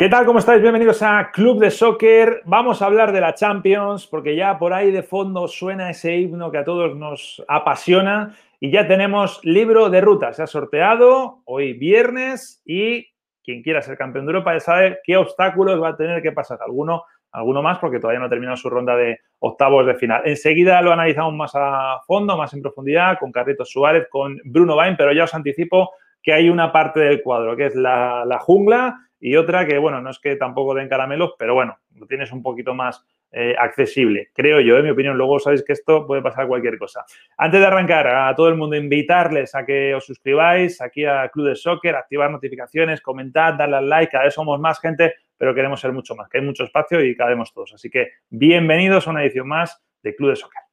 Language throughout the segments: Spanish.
¿Qué tal? ¿Cómo estáis? Bienvenidos a Club de Soccer. Vamos a hablar de la Champions porque ya por ahí de fondo suena ese himno que a todos nos apasiona y ya tenemos libro de ruta. Se ha sorteado hoy viernes y quien quiera ser campeón de Europa ya sabe qué obstáculos va a tener que pasar. Alguno, alguno más porque todavía no ha terminado su ronda de octavos de final. Enseguida lo analizamos más a fondo, más en profundidad con Carlitos Suárez, con Bruno Bain, pero ya os anticipo que hay una parte del cuadro que es la, la jungla y otra que, bueno, no es que tampoco den caramelos, pero bueno, lo tienes un poquito más eh, accesible, creo yo, en mi opinión. Luego sabéis que esto puede pasar cualquier cosa. Antes de arrancar, a todo el mundo invitarles a que os suscribáis aquí a Club de Soccer, activar notificaciones, comentad, darle al like, cada vez somos más gente, pero queremos ser mucho más, que hay mucho espacio y cabemos todos. Así que bienvenidos a una edición más de Club de Soccer.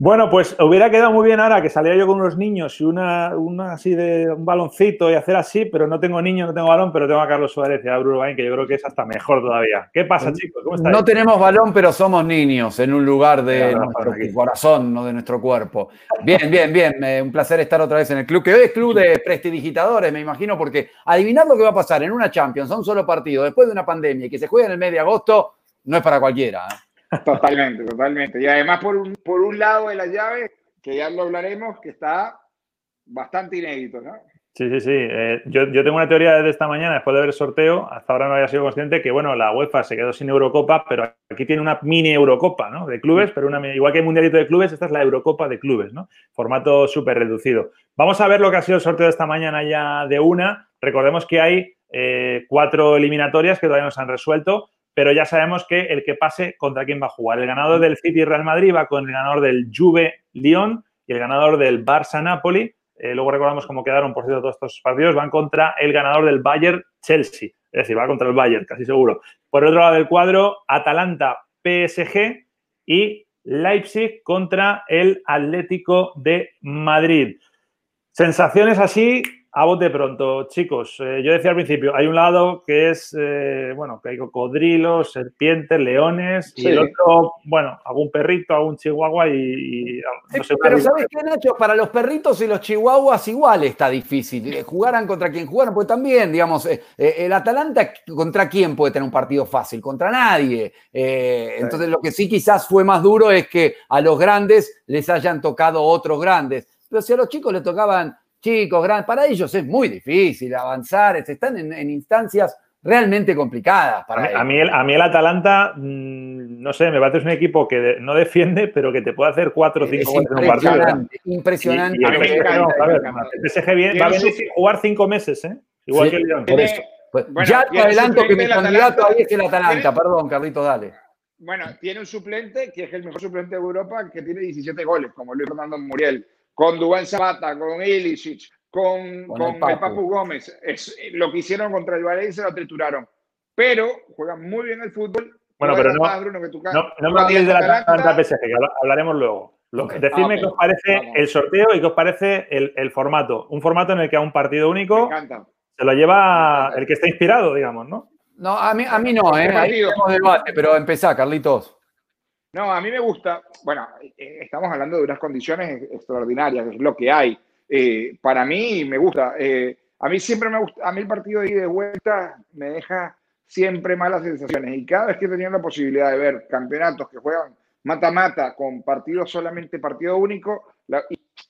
Bueno, pues hubiera quedado muy bien ahora que salía yo con unos niños y una, una así de un baloncito y hacer así, pero no tengo niño, no tengo balón, pero tengo a Carlos Suárez y a Bruno Bain, que yo creo que es hasta mejor todavía. ¿Qué pasa, chicos? ¿Cómo estáis? No tenemos balón, pero somos niños en un lugar de claro, nuestro corazón, no de nuestro cuerpo. Bien, bien, bien. Eh, un placer estar otra vez en el club, que hoy es club de prestidigitadores, me imagino, porque adivinar lo que va a pasar en una Champions, a un solo partido, después de una pandemia y que se juega en el mes de agosto, no es para cualquiera. ¿eh? Totalmente, totalmente. Y además por un, por un lado de la llave, que ya lo hablaremos, que está bastante inédito, ¿no? Sí, sí, sí. Eh, yo, yo, tengo una teoría desde esta mañana, después de ver el sorteo, hasta ahora no había sido consciente que, bueno, la UEFA se quedó sin Eurocopa, pero aquí tiene una mini Eurocopa, ¿no? De clubes, pero una, igual que el Mundialito de Clubes, esta es la Eurocopa de Clubes, ¿no? Formato súper reducido. Vamos a ver lo que ha sido el sorteo de esta mañana ya de una. Recordemos que hay eh, cuatro eliminatorias que todavía no se han resuelto pero ya sabemos que el que pase contra quién va a jugar. El ganador del City Real Madrid va con el ganador del Juve Lyon y el ganador del Barça Napoli. Eh, luego recordamos cómo quedaron, por cierto, todos estos partidos. Van contra el ganador del Bayern Chelsea. Es decir, va contra el Bayern, casi seguro. Por el otro lado del cuadro, Atalanta PSG y Leipzig contra el Atlético de Madrid. Sensaciones así a bote pronto, chicos. Eh, yo decía al principio, hay un lado que es, eh, bueno, que hay cocodrilos, serpientes, leones, sí. y el otro, bueno, algún perrito, algún chihuahua y... y no sé, Pero ¿sabes qué, Nacho? Para los perritos y los chihuahuas igual está difícil. Eh, jugaran contra quien jugaran, pues también, digamos, eh, el Atalanta, ¿contra quién puede tener un partido fácil? Contra nadie. Eh, sí. Entonces, lo que sí quizás fue más duro es que a los grandes les hayan tocado otros grandes. Pero si a los chicos les tocaban chicos, grandes, para ellos es muy difícil avanzar, están en, en instancias realmente complicadas para a mí, a mí el Atalanta, mmm, no sé, me parece un equipo que no defiende, pero que te puede hacer cuatro o cinco goles en un partido. Impresionante. Y, y el PSG, no, a ver, el PSG viene, va a venir sin jugar cinco meses, ¿eh? Igual sí, que el León. Por eso. Pues, bueno, ya te adelanto que mi candidato ahí es el Atalanta. ¿Tiene? Perdón, Carlitos, dale. Bueno, tiene un suplente que es el mejor suplente de Europa que tiene 17 goles, como Luis Fernando Muriel con Dubán Zapata, con Ilicic, con, con, con el, Papu. el, Papu. Gómez. Es, lo que hicieron contra el Valencia lo trituraron. Pero juegan muy bien el fútbol. Bueno, pero no, más, Bruno, que tú, no, no me hables de la Atalanta PSG, que hablaremos luego. Lo, okay. Decidme ah, okay. qué os parece Vamos. el sorteo y qué os parece el, el, formato. Un formato en el que a un partido único se lo lleva el que está inspirado, digamos, ¿no? No, a mí, a mí no, ¿eh? Ahí tenemos debate, pero empezá, Carlitos. No, a mí me gusta, bueno, eh, estamos hablando de unas condiciones extraordinarias, es lo que hay. Eh, para mí me gusta. Eh, a mí siempre me gusta, a mí el partido de ida y vuelta me deja siempre malas sensaciones. Y cada vez que he tenido la posibilidad de ver campeonatos que juegan mata-mata con partidos solamente partido único,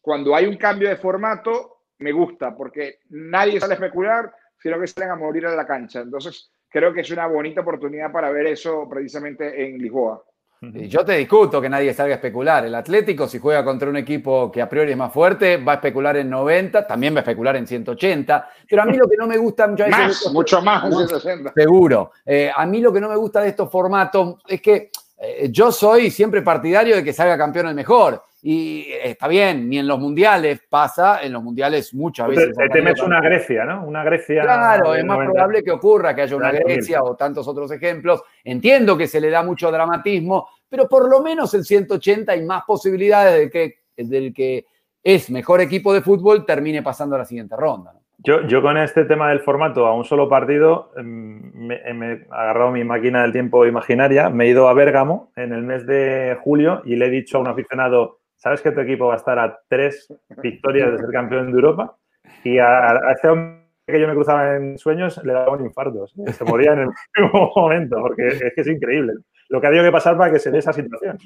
cuando hay un cambio de formato, me gusta, porque nadie sale a especular, sino que salen a morir a la cancha. Entonces, creo que es una bonita oportunidad para ver eso precisamente en Lisboa. Yo te discuto que nadie salga a especular. El Atlético, si juega contra un equipo que a priori es más fuerte, va a especular en 90, también va a especular en 180. Pero a mí lo que no me gusta mucho más, mucho más en 180. Seguro. Eh, a mí lo que no me gusta de estos formatos es que eh, yo soy siempre partidario de que salga campeón el mejor. Y está bien, ni en los mundiales pasa, en los mundiales muchas veces. Te, temes una Grecia, ¿no? Una Grecia. Claro, es más probable que ocurra que haya una Grecia o tantos otros ejemplos. Entiendo que se le da mucho dramatismo, pero por lo menos en 180 hay más posibilidades de que del que es mejor equipo de fútbol termine pasando a la siguiente ronda. Yo, yo, con este tema del formato a un solo partido em, me, me, he agarrado mi máquina del tiempo imaginaria, me he ido a Bérgamo en el mes de julio y le he dicho a un aficionado sabes que tu equipo va a estar a tres victorias de ser campeón de Europa y a, este hombre que yo me cruzaba en sueños le daban infartos. ¿eh? Se moría en el mismo momento, porque es que es increíble lo que ha tenido que pasar para que se dé esa situación,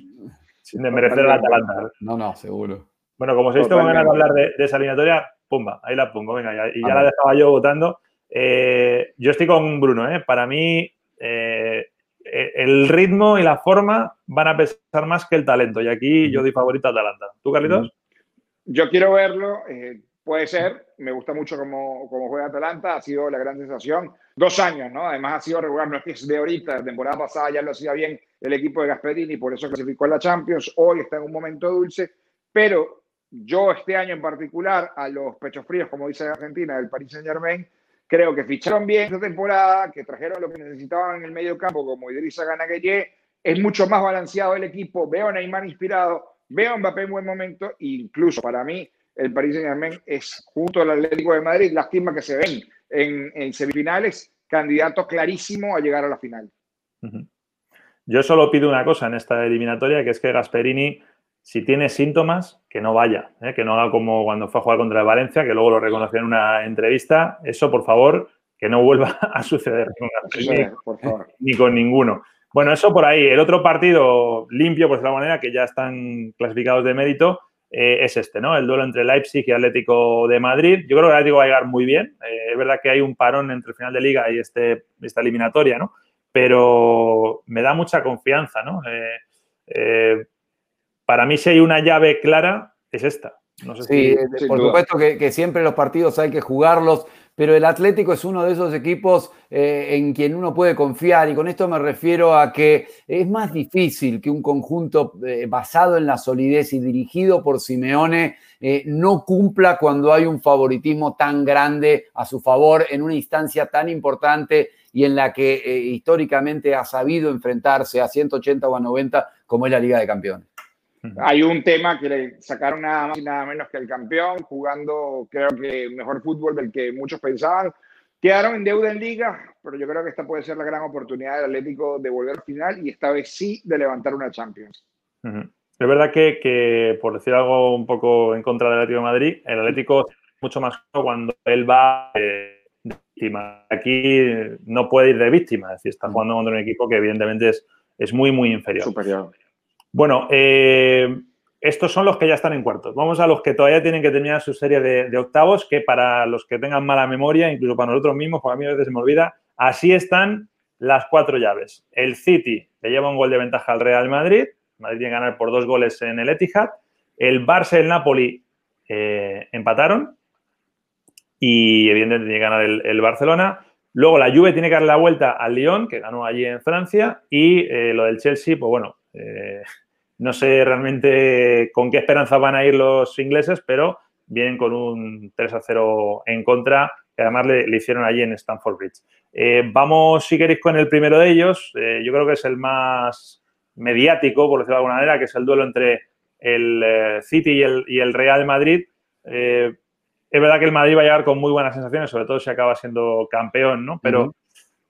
sin desmerecer la Atalanta. No, no, seguro. Bueno, como se visto, van a hablar de, esa eliminatoria, pumba, ahí la pongo, venga, y ya la dejaba yo votando. Eh, yo estoy con Bruno, ¿eh? Para mí, eh, el ritmo y la forma van a pesar más que el talento. Y aquí yo doy favorito a Atalanta. ¿Tú, Carlitos? Yo quiero verlo. Eh, puede ser. Me gusta mucho cómo, cómo, juega Atalanta. Ha sido la gran sensación. Dos años, ¿no? Además ha sido regular. No es que es de ahorita. La temporada pasada ya lo hacía bien el equipo de Gasperini. Por eso clasificó a la Champions. Hoy está en un momento dulce. Pero yo este año en particular, a los pechos fríos, como dice Argentina, del Paris Saint Germain, Creo que ficharon bien esta temporada, que trajeron lo que necesitaban en el medio campo, como Idrissa Ganagueye. Es mucho más balanceado el equipo. Veo a Neymar inspirado, veo a Mbappé en buen momento. E incluso para mí, el Paris Saint-Germain es, junto al Atlético de Madrid, lástima que se ven en, en semifinales, candidato clarísimo a llegar a la final. Yo solo pido una cosa en esta eliminatoria, que es que Gasperini si tiene síntomas, que no vaya, ¿eh? que no haga como cuando fue a jugar contra el Valencia, que luego lo reconoció en una entrevista. Eso, por favor, que no vuelva a suceder ni, con ninguno. Bueno, eso por ahí. El otro partido limpio, por decirlo manera, que ya están clasificados de mérito, eh, es este, ¿no? El duelo entre Leipzig y Atlético de Madrid. Yo creo que el Atlético va a llegar muy bien. Eh, es verdad que hay un parón entre el final de liga y este, esta eliminatoria, ¿no? Pero me da mucha confianza, ¿no? Para mí si hay una llave clara, es esta. sí, por supuesto que, siempre los partidos hay que jugarlos, pero el Atlético es uno de esos equipos eh, en quien uno puede confiar y con esto me refiero a que es más difícil que un conjunto eh, basado en la solidez y dirigido por Simeone eh, no cumpla cuando hay un favoritismo tan grande a su favor en una instancia tan importante y en la que históricamente ha sabido enfrentarse a 180 o a 90 como es la Liga de Campeones. Hay un tema que le sacaron nada más y nada menos que el campeón, jugando creo que mejor fútbol del que muchos pensaban. Quedaron en deuda en liga, pero yo creo que esta puede ser la gran oportunidad del Atlético de volver al final y esta vez sí de levantar una Champions. Es verdad que, por decir algo un poco en contra del Atlético de Madrid, el Atlético es mucho más cuando él va de víctima. Aquí no puede ir de víctima, es decir, está jugando contra un equipo que evidentemente es, es muy, muy inferior. Superior. Bueno, eh, estos son los que ya están en cuartos. Vamos a los que todavía tienen que terminar su serie de, octavos, que para los que tengan mala memoria, incluso para nosotros mismos, porque a mí a veces se me olvida, así están las cuatro llaves. El City le lleva un gol de ventaja al Real Madrid. Madrid tiene que ganar por dos goles en el Etihad. El Barça y el Napoli eh, empataron. Y evidentemente tiene que ganar el, Barcelona. Luego la Juve tiene que dar la vuelta al Lyon, que ganó allí en Francia. Y eh, lo del Chelsea, pues bueno, no sé realmente con qué esperanza van a ir los ingleses, pero vienen con un 3 a 0 en contra, que además le, hicieron allí en Stamford Bridge. Eh, vamos, si queréis, con el primero de ellos. Eh, yo creo que es el más mediático, por decirlo de alguna manera, que es el duelo entre el eh, City y el, Real Madrid. es verdad que el Madrid va a llegar con muy buenas sensaciones, sobre todo si acaba siendo campeón, ¿no? Pero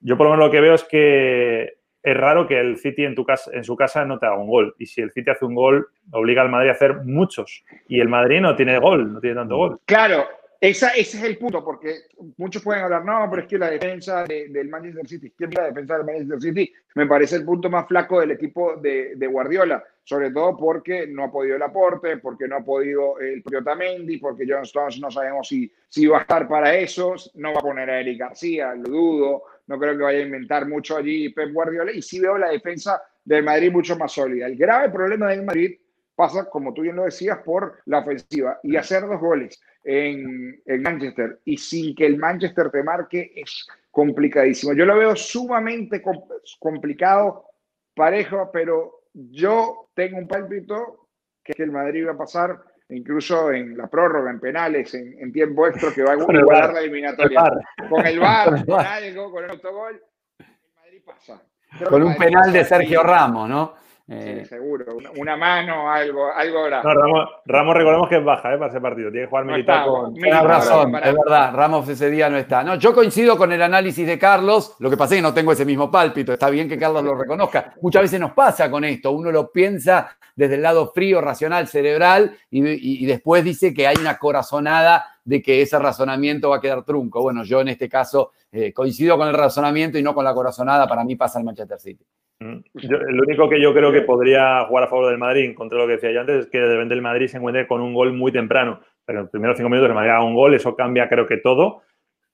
yo por lo menos lo que veo es que es raro que el City en, tu casa, en su casa no te haga un gol. Y si el City hace un gol, obliga al Madrid a hacer muchos. Y el Madrid no tiene gol, no tiene tanto gol. Claro, esa, ese es el punto, porque muchos pueden hablar, no, pero es que la defensa del Manchester City, ¿quién la defensa del Manchester City? Me parece el punto más flaco del equipo de, Guardiola, sobre todo porque no ha podido el aporte, porque no ha podido el propio Tamendi, porque John Stones no sabemos si, si va a estar para eso, no va a poner a Eric García, lo dudo, no creo que vaya a inventar mucho allí Pep Guardiola, y sí veo la defensa del Madrid mucho más sólida. El grave problema del Madrid pasa, como tú bien lo decías, por la ofensiva y hacer dos goles en, en Manchester y sin que el Manchester te marque es complicadísimo. Yo lo veo sumamente complicado, parejo, pero yo tengo un pálpito que el Madrid va a pasar incluso en la prórroga, en penales, en, tiempo extra, que va a igualar la eliminatoria. Con el VAR, con algo, con el autogol, el Madrid pasa. con un penal de Sergio Ramos, ¿no? Sí, eh, seguro. Una, mano, algo, algo No, Ramos, Ramos, recordemos que es baja ¿eh? para ese partido. Tiene que jugar militar con. Tienes razón, es verdad. Ramos ese día no está. No, yo coincido con el análisis de Carlos. Lo que pasa es que no tengo ese mismo pálpito. Está bien que Carlos lo reconozca. Muchas veces nos pasa con esto. Uno lo piensa desde el lado frío, racional, cerebral, y, después dice que hay una corazonada de que ese razonamiento va a quedar trunco. Bueno, yo en este caso eh, coincido con el razonamiento y no con la corazonada. Para mí pasa el Manchester City. Mm. lo único que yo creo que podría jugar a favor del Madrid, contra lo que decía yo antes, es que de repente el Madrid se encuentre con un gol muy temprano. Pero en los primeros cinco minutos el Madrid haga un gol, eso cambia creo que todo.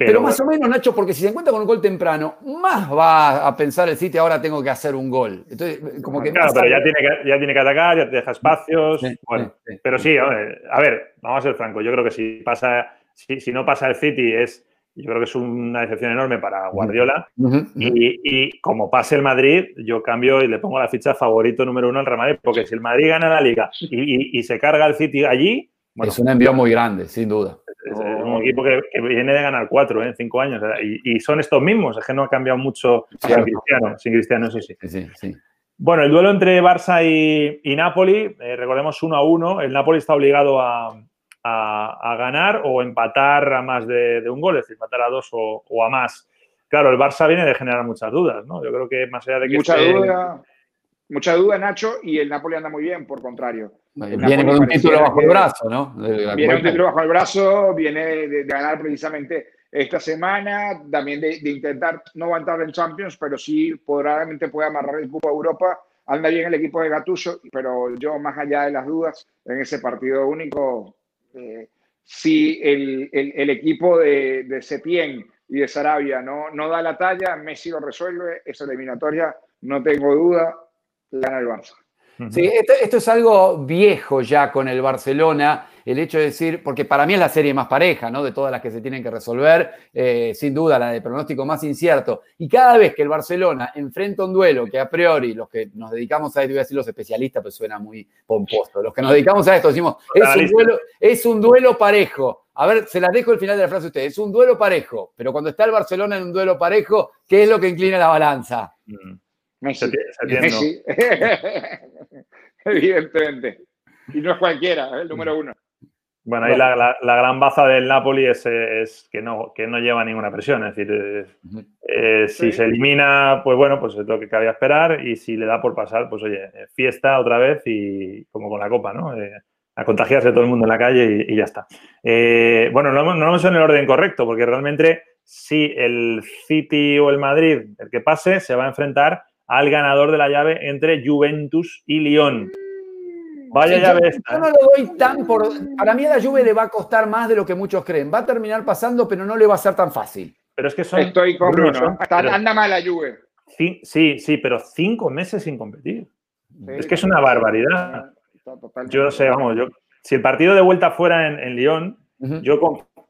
Pero, más o menos, Nacho, porque si se encuentra con un gol temprano, más va a pensar el City, ahora tengo que hacer un gol. Entonces, como que claro, pero ya tiene que, ya tiene que atacar, ya te deja espacios. bueno, pero sí, a ver, vamos a ser francos. Yo creo que si pasa, si, si no pasa el City es yo creo que es una decepción enorme para Guardiola. Y, como pase el Madrid, yo cambio y le pongo la ficha favorito número uno al Real Madrid, porque si el Madrid gana la liga y, se carga el City allí. es un envío muy grande, sin duda. Es, un equipo que, viene de ganar cuatro ¿eh? en cinco años. Y, son estos mismos, es que no ha cambiado mucho sin Cristiano, sin Cristiano, eso sí. sí, Bueno, el duelo entre Barça y, Napoli, eh, recordemos uno a uno. El Napoli está obligado a, a, ganar o empatar a más de, un gol, es decir, empatar a dos o, a más. Claro, el Barça viene de generar muchas dudas, ¿no? Yo creo que más allá de que... Mucha duda, mucha duda, Nacho, y el Napoli anda muy bien, por contrario. Viene con un título bajo el brazo, ¿no? Viene un título bajo el brazo, viene de, ganar precisamente esta semana, también de, intentar no aguantar en Champions, pero sí probablemente puede amarrar el cupo a Europa. Anda bien el equipo de Gattuso, pero yo, más allá de las dudas, en ese partido único, eh, si el, el, equipo de, de, Setién y de Sarabia no, no da la talla, Messi lo resuelve, esa eliminatoria, no tengo duda, gana el Barça. Sí, esto, es algo viejo ya con el Barcelona, el hecho de decir, porque para mí es la serie más pareja, ¿no? De todas las que se tienen que resolver, eh, sin duda la de pronóstico más incierto. Y cada vez que el Barcelona enfrenta un duelo que a priori los que nos dedicamos a esto, voy a decir los especialistas, pues suena muy pomposo, los que nos dedicamos a esto decimos, es un duelo, es un duelo parejo. A ver, se las dejo el final de la frase a ustedes. Es un duelo parejo, pero cuando está el Barcelona en un duelo parejo, ¿qué es lo que inclina la balanza? Mm. Messi. Evidentemente. Y no es cualquiera, es el número uno. Bueno, ahí la, gran baza del Napoli es, que, no, que no lleva ninguna presión. Es decir, eh, si se elimina, pues bueno, pues es lo que cabía esperar. Y si le da por pasar, pues oye, fiesta otra vez y como con la copa, ¿no? Eh, a contagiarse todo el mundo en la calle y, ya está. Eh, bueno, no, no lo hemos en el orden correcto, porque realmente si el City o el Madrid, el que pase, se va a enfrentar al ganador de la llave entre Juventus y Lyon. Vaya llave esta. Yo no ¿eh? lo doy tan por. Para mí a la Juve le va a costar más de lo que muchos creen. Va a terminar pasando, pero no le va a ser tan fácil. Pero es que son. Estoy con Bruno. anda mal la Juve. Sí, sí, sí, pero cinco meses sin competir. es que es una barbaridad. Yo sé, vamos, yo. Si el partido de vuelta fuera en, Lyon, yo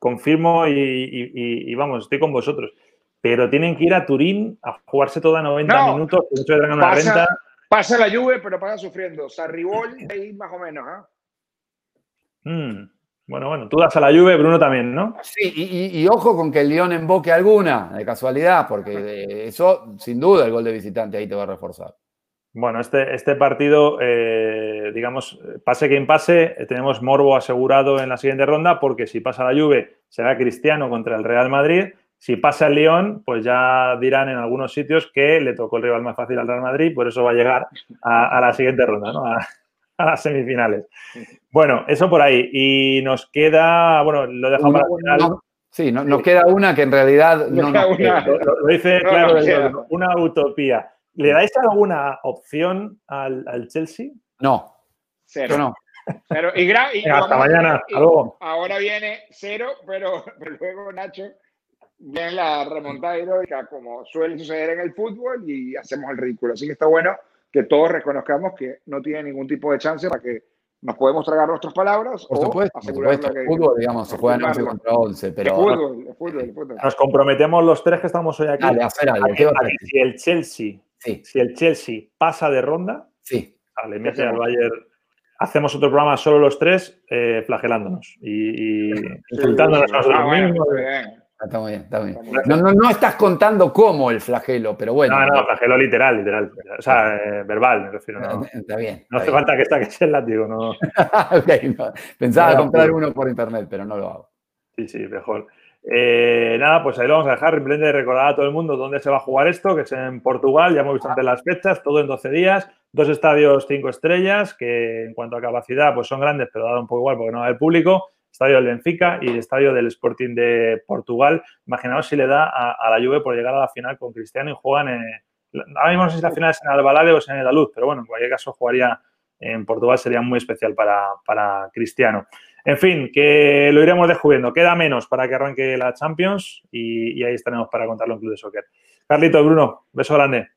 confirmo y, vamos, estoy con vosotros pero tienen que ir a Turín a jugarse toda 90 minutos, pasa, Pasa la lluvia, pero pasa sufriendo. Sarribol, ahí más o menos. ¿eh? Mm, bueno, bueno, tú das a la lluvia, Bruno también, ¿no? Sí, y, ojo con que el León emboque alguna, de casualidad, porque eso, sin duda, el gol de visitante ahí te va a reforzar. Bueno, este, este partido, eh, digamos, pase quien pase, tenemos Morbo asegurado en la siguiente ronda, porque si pasa la Juve será Cristiano contra el Real Madrid si pasa el León, pues ya dirán en algunos sitios que le tocó el rival más fácil al Real Madrid, por eso va a llegar a, la siguiente ronda, ¿no? a, las semifinales. Bueno, eso por ahí. Y nos queda, bueno, lo dejamos para final. sí, nos queda una que en realidad no nos Lo, dice claro, una utopía. ¿Le dais alguna opción al, Chelsea? No. Cero. no. y, hasta mañana. Ahora viene cero, pero luego Nacho viene la remontada heroica como suele suceder en el fútbol y hacemos el ridículo. Así que está bueno que todos reconozcamos que no tiene ningún tipo de chance para que nos podemos tragar nuestras palabras. Por supuesto, por supuesto. El fútbol, digamos, se juega 11 contra 11. Pero... El fútbol, el fútbol, el fútbol. Nos comprometemos los tres que estamos hoy aquí. Dale, a hacer algo. ¿Qué va a si el Chelsea, Sí. si el Chelsea pasa de ronda, Sí. le mete al Bayern. Hacemos otro programa solo los tres, eh, flagelándonos y, y insultándonos a nosotros Ah, bueno, mismos. bien. Está muy bien, está muy bien. Está muy No, no, no estás contando cómo el flagelo, pero bueno. No, no, flagelo literal, literal. O sea, eh, verbal, me refiero. No, Está bien. no está hace bien. falta que saques el látigo, no. No. Pensaba comprar pero- uno por internet, pero no lo hago. Sí, sí, mejor. Eh, nada, pues ahí lo vamos a dejar. Simplemente recordar a todo el mundo dónde se va a jugar esto, que es en Portugal. Ya hemos visto antes las fechas, todo en 12 días. Dos estadios cinco estrellas, que en cuanto a capacidad, pues son grandes, pero da un poco igual porque no va el público. Estadio del Benfica y el estadio del Sporting de Portugal. Imaginaos si le da a, a la Juve por llegar a la final con Cristiano y juegan en. Ahora mismo no sé si la final es en Albalade o es en el Aluz, pero bueno, en cualquier caso jugaría en Portugal, sería muy especial para, para Cristiano. En fin, que lo iremos descubriendo. Queda menos para que arranque la Champions y, y ahí estaremos para contarlo en Club de Soccer. Carlito, Bruno, beso grande.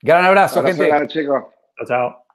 Gran abrazo, Abrazo gente. grande, chicos. Chao, chao.